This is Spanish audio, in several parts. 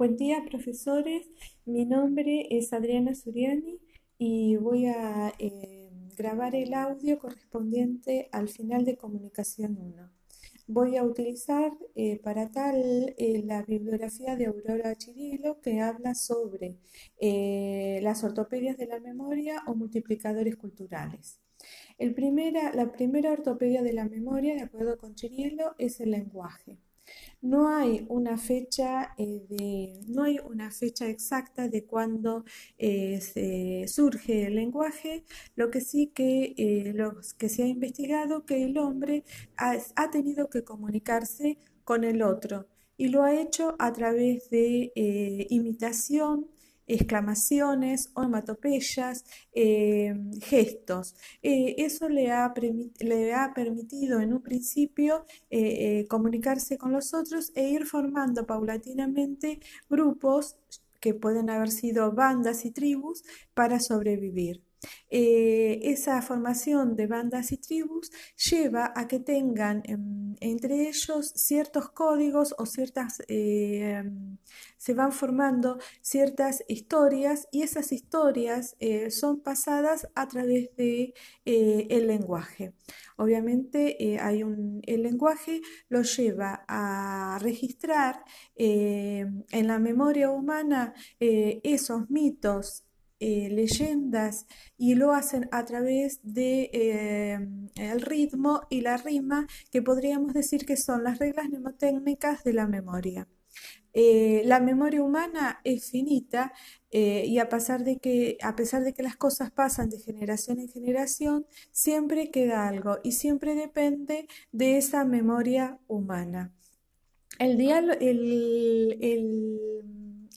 Buen día, profesores. Mi nombre es Adriana Suriani y voy a eh, grabar el audio correspondiente al final de comunicación 1. Voy a utilizar eh, para tal eh, la bibliografía de Aurora Chirilo que habla sobre las ortopedias de la memoria o multiplicadores culturales. El primera, la primera ortopedia de la memoria, de acuerdo con Chirilo, es el lenguaje. No hay una fecha, eh, de, no hay una fecha exacta de cuándo eh, surge el lenguaje, lo que sí que, eh, que se ha investigado que el hombre ha, ha tenido que comunicarse con el otro y lo ha hecho a través de imitación, exclamaciones, onomatopeyas, eh, gestos. Eh, eso le ha, le ha, permitido en un principio eh, comunicarse con los otros e ir formando paulatinamente grupos que pueden haber sido bandas y tribus para sobrevivir. Eh, esa formación de bandas y tribus lleva a que tengan em, entre ellos ciertos códigos o ciertas, eh, se van formando ciertas historias y esas historias eh, son pasadas a través de el lenguaje. Obviamente hay un, el lenguaje lo lleva a registrar en la memoria humana esos mitos eh, leyendas y lo hacen a través de eh, el ritmo y la rima que podríamos decir que son las reglas mnemotécnicas de la memoria. Eh, la memoria humana es finita y a pesar, de que, a pesar de que las cosas pasan de generación en generación, siempre queda algo y siempre depende de esa memoria humana. El, el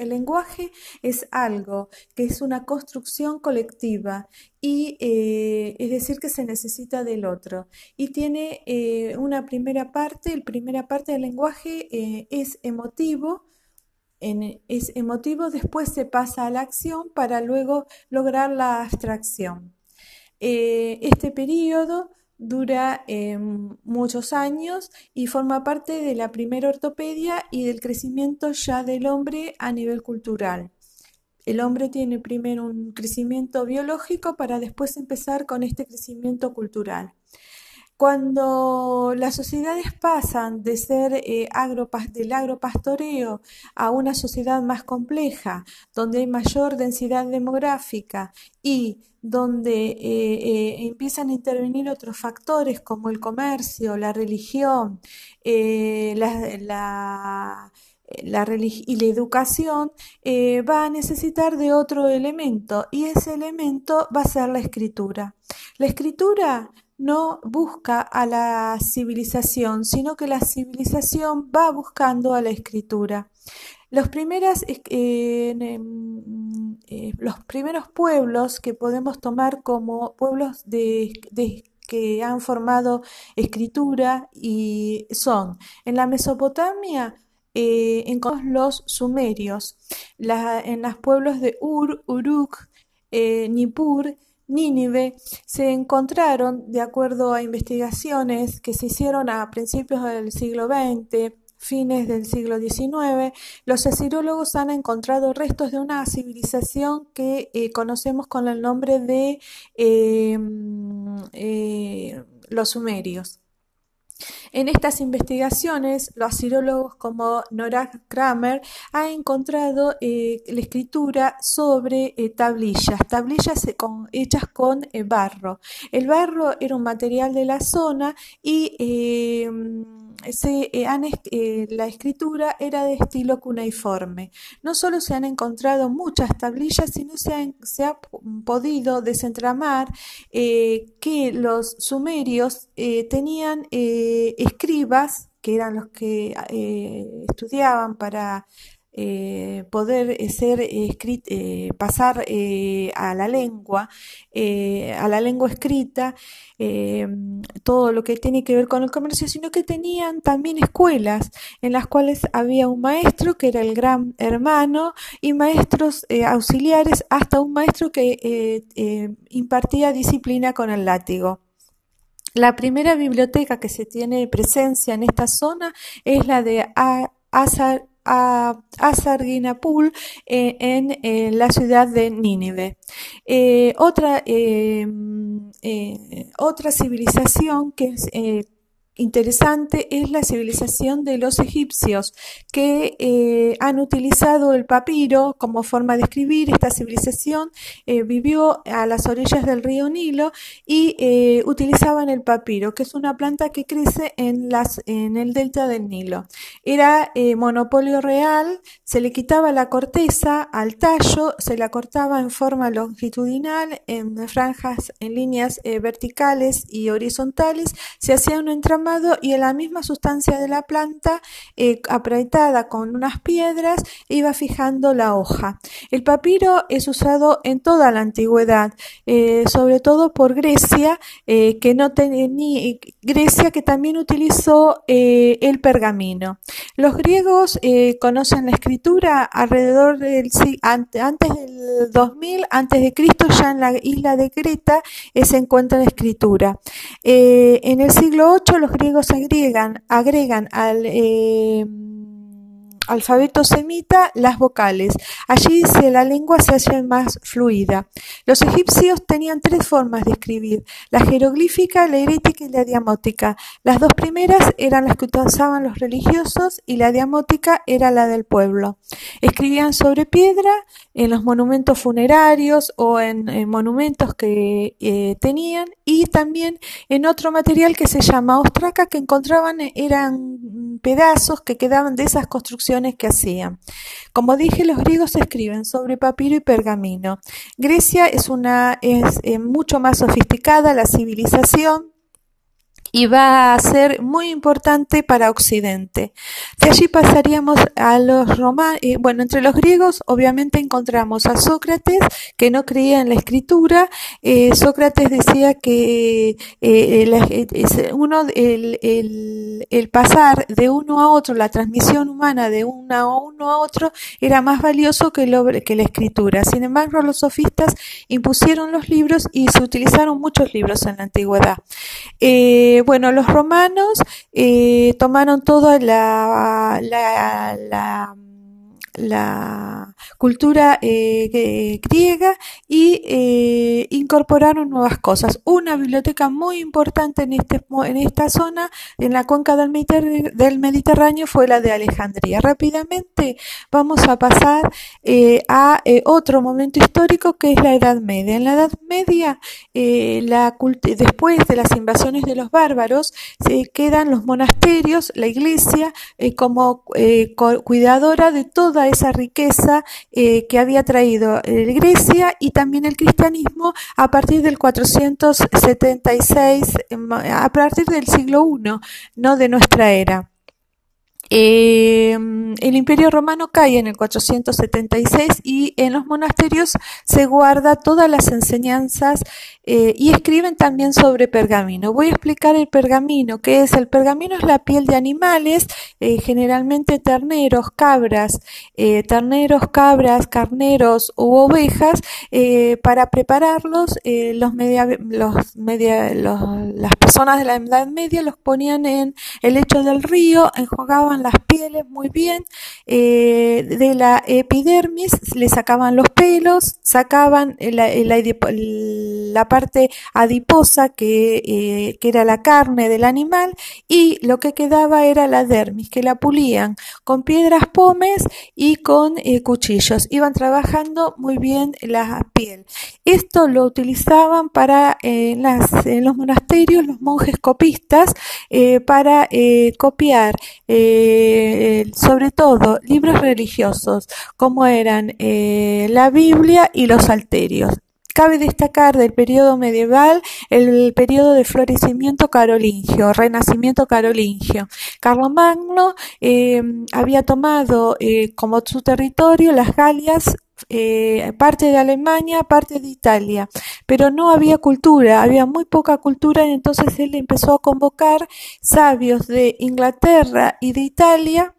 el lenguaje es algo que es una construcción colectiva y eh, es decir que se necesita del otro y tiene eh, una primera parte, la primera parte del lenguaje eh, es emotivo, es emotivo, después se pasa a la acción para luego lograr la abstracción. este periodo dura em, muchos años y forma parte de la primera ortopedia y del crecimiento ya del hombre a nivel cultural. El hombre tiene primero un crecimiento biológico para después empezar con este crecimiento cultural. Cuando las sociedades pasan de ser eh, del agropastoreo a una sociedad más compleja, donde hay mayor densidad demográfica y donde eh, eh, empiezan a intervenir otros factores como el comercio, la religión, la, y la educación va a necesitar de otro elemento y ese elemento va a ser la escritura. La escritura no busca a la civilización, sino que la civilización va buscando a la escritura. Los, primeras, eh, em, eh, los primeros pueblos que podemos tomar como pueblos de, que han formado escritura y son en la Mesopotamia eh, los sumerios, en los pueblos de Ur, Uruk, Nippur Nínive se encontraron, de acuerdo a investigaciones que se hicieron a principios del siglo XX, fines del siglo XIX, los asirólogos han encontrado restos de una civilización que eh, conocemos con el nombre de eh, eh, los sumerios. En estas investigaciones, los asirólogos como Nora Kramer han encontrado eh, la escritura sobre eh, tablillas, tablillas eh, hechas con barro. El barro era un material de la zona y la escritura era de estilo cuneiforme. No solo se han encontrado muchas tablillas, sino se, se ha podido desentramar que los sumerios tenían escribas, que eran los que eh, estudiaban para eh, poder eh, ser pasar a la lengua, a la lengua escrita, todo lo que tiene que ver con el comercio, sino que tenían también escuelas en las cuales había un maestro que era el gran hermano y maestros auxiliares, hasta un maestro que impartía disciplina con el látigo. La primera biblioteca que se tiene presencia en esta zona es la de a, Sarginapul eh, en la ciudad de Nínive. otra, otra civilización que es interesante es la civilización de los egipcios, que eh, han utilizado el papiro como forma de escribir. Esta civilización eh, vivió a las orillas del río Nilo y eh, utilizaban el papiro, que es una planta que crece en, las, en el delta del Nilo. Era monopolio real, se le quitaba la corteza al tallo, se la cortaba en forma longitudinal, en franjas, en líneas verticales y horizontales, se hacía un entramado y en la misma sustancia de la planta, eh, apretada con unas piedras, iba fijando la hoja. El papiro es usado en toda la antigüedad, eh, sobre todo por Grecia, eh, que no tenía Grecia que también utilizó el pergamino. Los griegos conocen la escritura alrededor del antes, del 2000 antes de Cristo ya en la isla de Creta se encuentra la escritura. en el siglo VIII los griegos agregan, agregan al eh, alfabeto semita las vocales. Allí la lengua se hace más fluida. Los egipcios tenían tres formas de escribir, la jeroglífica, la herética y la diamótica. Las dos primeras eran las que utilizaban los religiosos y la diamótica era la del pueblo. Escribían sobre piedra en los monumentos funerarios o en, monumentos que eh, tenían y también en otro material que se llama ostraca que encontraban eran pedazos que quedaban de esas construcciones que hacían. Como dije, los griegos escriben sobre papiro y pergamino. Grecia es una es eh, mucho más sofisticada la civilización y va a ser muy importante para Occidente. De allí pasaríamos a los romanos, bueno, entre los griegos obviamente encontramos a Sócrates, que no creía en la escritura. Eh, Sócrates decía que eh, el, pasar de uno a otro, la transmisión humana de uno a uno a otro, era más valioso que, que la escritura. Sin embargo, los sofistas impusieron los libros y se utilizaron muchos libros en la antigüedad. Eh, bueno, los romanos eh, tomaron toda la, la la cultura eh, griega y eh, incorporaron nuevas cosas. Una biblioteca muy importante en, este, en esta zona, en la cuenca del, Mediterráneo, fue la de Alejandría. Rápidamente vamos a pasar eh, a otro momento histórico que es la Edad Media. En la Edad Media, la después de las invasiones de los bárbaros, se quedan los monasterios, la iglesia, como cuidadora de toda esa riqueza eh, que había traído eh, Grecia y también el cristianismo a partir del 476, a partir del siglo I, no de nuestra era. Eh, el Imperio Romano cae en el 476 y en los monasterios se guarda todas las enseñanzas eh, y escriben también sobre pergamino. Voy a explicar el pergamino, que es el pergamino es la piel de animales, eh, generalmente terneros, cabras, terneros, cabras, carneros u ovejas, para prepararlos los media, los media, las personas de la Edad Media los ponían en el lecho del río, enjuagaban las pieles muy bien, eh, de la epidermis le sacaban los pelos, sacaban la, la, parte adiposa que, eh, que, era la carne del animal y lo que quedaba era la dermis, que la pulían con piedras pomes y con eh, cuchillos. Iban trabajando muy bien la piel. Esto lo utilizaban para las, en los monasterios los monjes copistas para copiar sobre todo libros religiosos como eran eh, la Biblia y los Salterios. Cabe destacar del periodo medieval el periodo de florecimiento carolingio, renacimiento carolingio. Carlomagno eh, había tomado como su territorio las Galias parte de Alemania, parte de Italia, pero no había cultura, había muy poca cultura y entonces él empezó a convocar sabios de Inglaterra y de Italia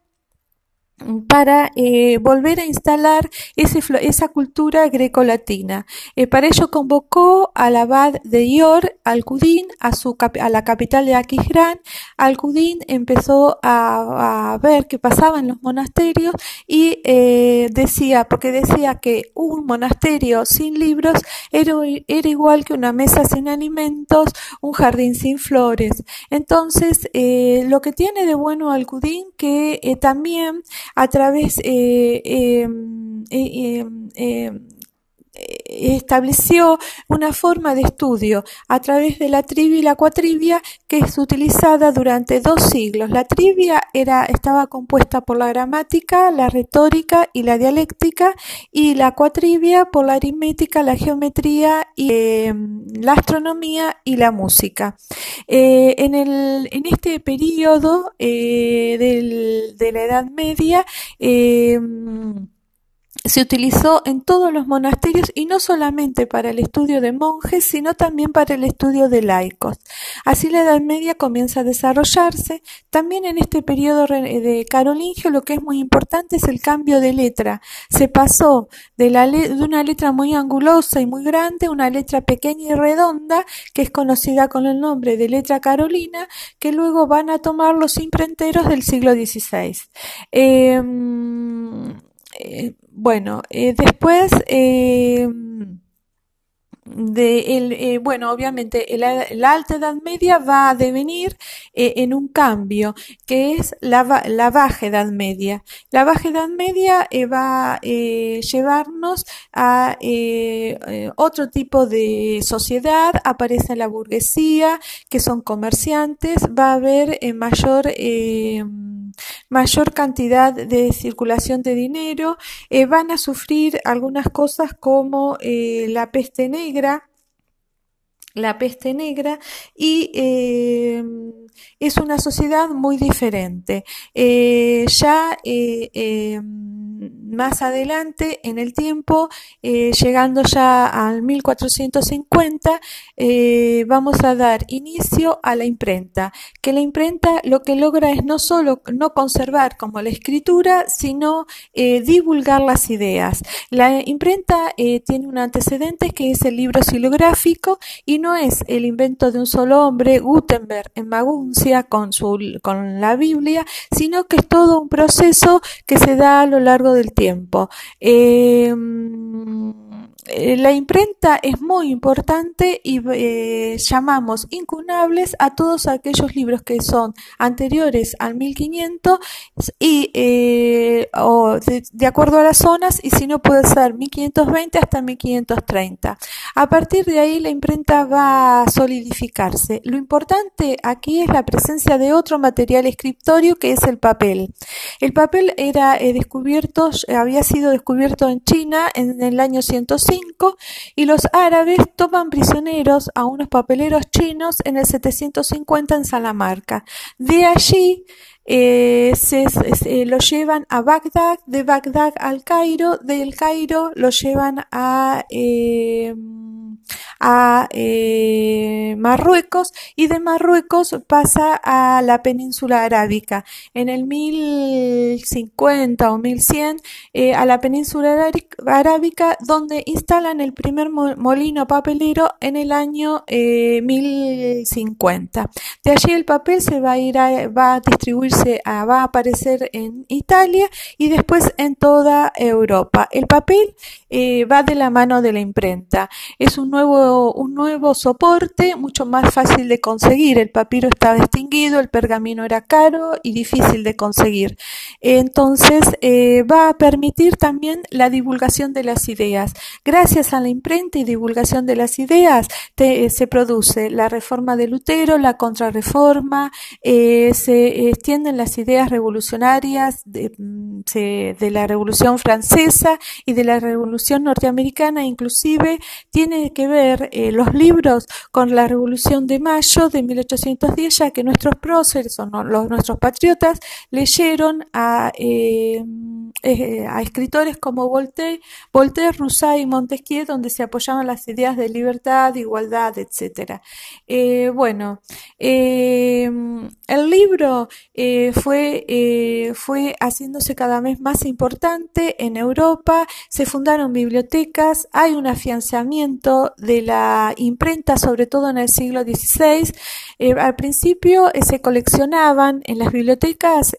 para eh, volver a instalar ese, esa cultura grecolatina. Eh, para ello convocó al abad de Ior, Alcudín, a, su, a la capital de Aquisgrán. Alcudín empezó a, a, ver qué pasaba en los monasterios y eh, decía, porque decía que un monasterio sin libros era, era, igual que una mesa sin alimentos, un jardín sin flores. Entonces, eh, lo que tiene de bueno Alcudín que eh, también a través eh, em, eh, eh, estableció una forma de estudio a través de la trivia y la cuatrivia que es utilizada durante dos siglos. La trivia era, estaba compuesta por la gramática, la retórica y la dialéctica y la cuatrivia por la aritmética, la geometría la astronomía y la música. Eh, en, el, en este periodo eh, del, de la Edad Media, se utilizó en todos los monasterios y no solamente para el estudio de monjes, sino también para el estudio de laicos. Así la Edad Media comienza a desarrollarse. También en este periodo de carolingio lo que es muy importante es el cambio de letra. Se pasó de, una letra muy angulosa y muy grande a una letra pequeña y redonda, que es conocida con el nombre de letra carolina, que luego van a tomar los imprenteros del siglo XVI. Bueno, eh, después eh, de el, eh, bueno, obviamente la alta edad media va a devenir eh, en un cambio que es la, la, baja edad media. La baja edad media eh, va a llevarnos a otro tipo de sociedad, aparece la burguesía, que son comerciantes, va a haber mayor mayor cantidad de circulación de dinero, van a sufrir algunas cosas como la peste negra, la peste negra y eh, es una sociedad muy diferente. Eh, ya eh, más adelante en el tiempo, llegando ya al 1450, vamos a dar inicio a la imprenta, que la imprenta lo que logra es no solo no conservar como la escritura, sino divulgar las ideas. La imprenta tiene un antecedente que es el libro silográfico y no es el invento de un solo hombre, Gutenberg, en Maguncia con, su, con la Biblia, sino que es todo un proceso que se da a lo largo del tiempo. Eh, la imprenta es muy importante y eh, llamamos incunables a todos aquellos libros que son anteriores al 1500 y eh, o de, de, acuerdo a las zonas y si no puede ser 1520 hasta 1530. A partir de ahí la imprenta va a solidificarse. Lo importante aquí es la presencia de otro material escritorio que es el papel. El papel era descubierto, había sido descubierto en China en el año 105 y los árabes toman prisioneros a unos papeleros chinos en el 750 en Salamarca. De allí eh, se, se, lo llevan a Bagdad, de Bagdad al Cairo, del Cairo lo llevan a... Eh, a eh, Marruecos y de Marruecos pasa a la península arábica. En el 1050 o 1100 eh, a la península arábica donde instalan el primer molino papelero en el año eh, 1050. De allí el papel se va a ir a, va a distribuirse, a, va a aparecer en Italia y después en toda Europa. El papel eh, va de la mano de la imprenta. Es un nuevo, un nuevo soporte, mucho más fácil de conseguir. El papiro estaba extinguido, el pergamino era caro y difícil de conseguir. Entonces, eh, va a permitir también la divulgación de las ideas. Gracias a la imprenta y divulgación de las ideas, eh, se produce la reforma de Lutero, la contrarreforma, eh, se extienden las ideas revolucionarias de, mm, de la Revolución Francesa y de la Revolución norteamericana inclusive tiene que ver eh, los libros con la Revolución de Mayo de 1810, ya que nuestros próceres o no, los, nuestros patriotas leyeron a, eh, eh, a escritores como Voltaire, Voltaire, Rousseau y Montesquieu, donde se apoyaban las ideas de libertad, igualdad, etc. Bueno, el libro fue, fue haciéndose cada vez más importante en Europa, se fundaron bibliotecas, hay un afianzamiento de la imprenta, sobre todo en el siglo XVI. al principio se coleccionaban en las bibliotecas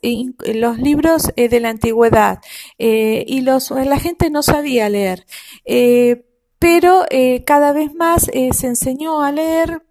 los libros de la antigüedad eh, y los, la gente no sabía leer. Eh, pero eh, cada vez más se enseñó a leer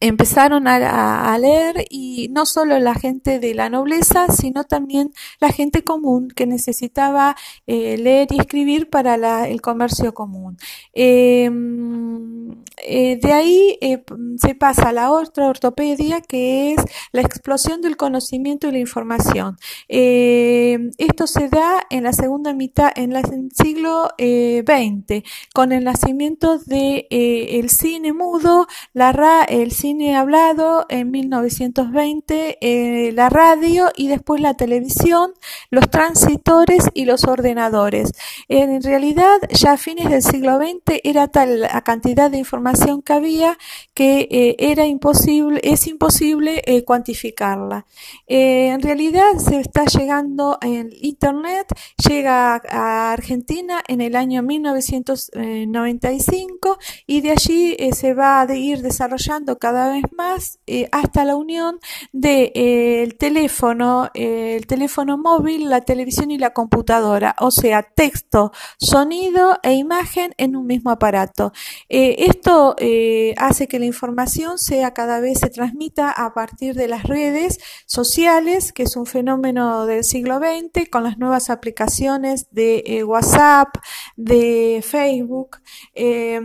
empezaron a, leer y no solo la gente de la nobleza, sino también la gente común que necesitaba leer y escribir para el comercio común. Em, eh, de ahí eh, se pasa a la otra ortopedia que es la explosión del conocimiento y la información. Eh, esto se da en la segunda mitad, en, el siglo XX, con el nacimiento del de, el cine mudo, la el cine hablado en 1920, la radio y después la televisión, los transitores y los ordenadores. En realidad, ya a fines del siglo XX era tal la cantidad de información que había que eh, era imposible, es imposible eh, cuantificarla. Eh, en realidad se está llegando en Internet, llega a Argentina en el año 1995 y de allí se va a ir desarrollando cada vez más hasta la unión del de, teléfono, el teléfono móvil, la televisión y la computadora, o sea, texto, sonido e imagen en un mismo aparato. esto eh, hace que la información sea cada vez se transmita a partir de las redes sociales, que es un fenómeno del siglo XX, con las nuevas aplicaciones de eh, WhatsApp, de Facebook eh,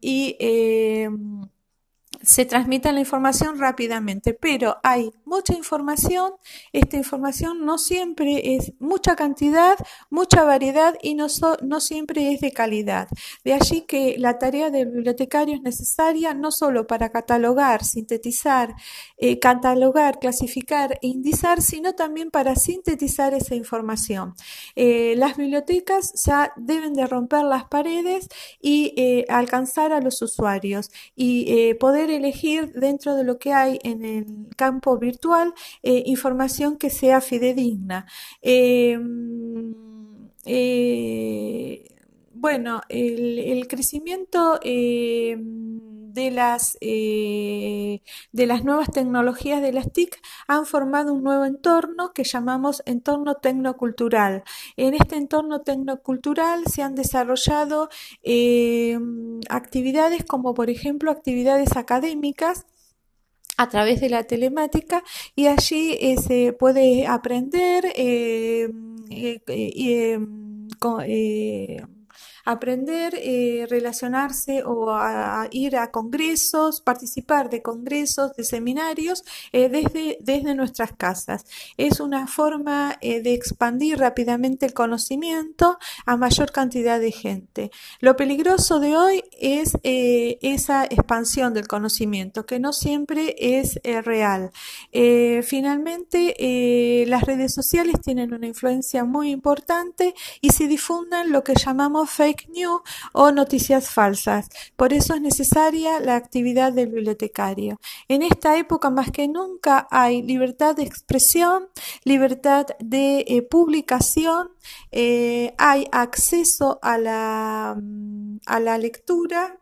y se transmite la información rápidamente, pero hay mucha información, esta información no siempre es mucha cantidad, mucha variedad y no, no siempre es de calidad. De allí que la tarea del bibliotecario es necesaria no solo para catalogar, sintetizar, eh, catalogar, clasificar e indizar, sino también para sintetizar esa información. Eh, las bibliotecas ya deben de romper las paredes y eh, alcanzar a los usuarios y poder elegir dentro de lo que hay en el campo virtual eh, información que sea fidedigna. Em, eh, bueno, el, crecimiento em, de las, eh, de las nuevas tecnologías de las TIC han formado un nuevo entorno que llamamos entorno tecnocultural. En este entorno tecnocultural se han desarrollado em, actividades como por ejemplo actividades académicas a través de la telemática y allí eh, se puede aprender eh, eh, aprender, eh, relacionarse o a, ir a congresos, participar de congresos, de seminarios eh, desde, desde nuestras casas. Es una forma eh, de expandir rápidamente el conocimiento a mayor cantidad de gente. Lo peligroso de hoy es esa expansión del conocimiento, que no siempre es real. finalmente, las redes sociales tienen una influencia muy importante y se difunden lo que llamamos fake news o noticias falsas. Por eso es necesaria la actividad del bibliotecario. En esta época más que nunca hay libertad de expresión, libertad de eh, publicación, eh, hay acceso a la, mm, a la lectura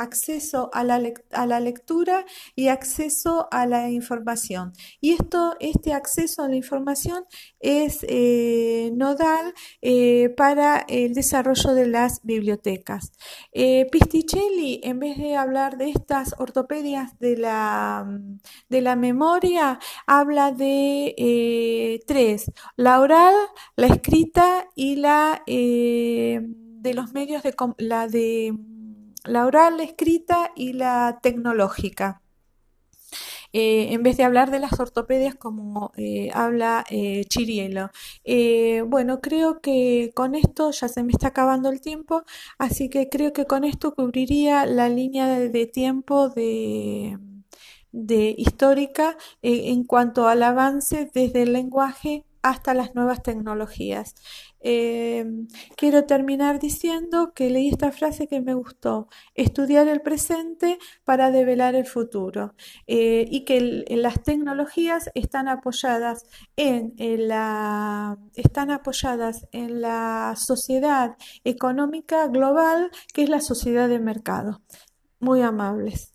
acceso a la, a la, lectura y acceso a la información. Y esto, este acceso a la información es eh, nodal eh, para el desarrollo de las bibliotecas. Eh, Pisticelli, en vez de hablar de estas ortopedias de la, de la memoria, habla de tres, la oral, la escrita y la de los medios de la de la oral, la escrita y la tecnológica. Eh, en vez de hablar de las ortopedias como eh, habla eh, Chirielo. bueno, creo que con esto ya se me está acabando el tiempo, así que creo que con esto cubriría la línea de, tiempo de, de histórica en cuanto al avance desde el lenguaje hasta las nuevas tecnologías. Eh, quiero terminar diciendo que leí esta frase que me gustó, estudiar el presente para develar el futuro eh, y que las tecnologías están apoyadas en, la, están apoyadas en la sociedad económica global que es la sociedad de mercado. Muy amables.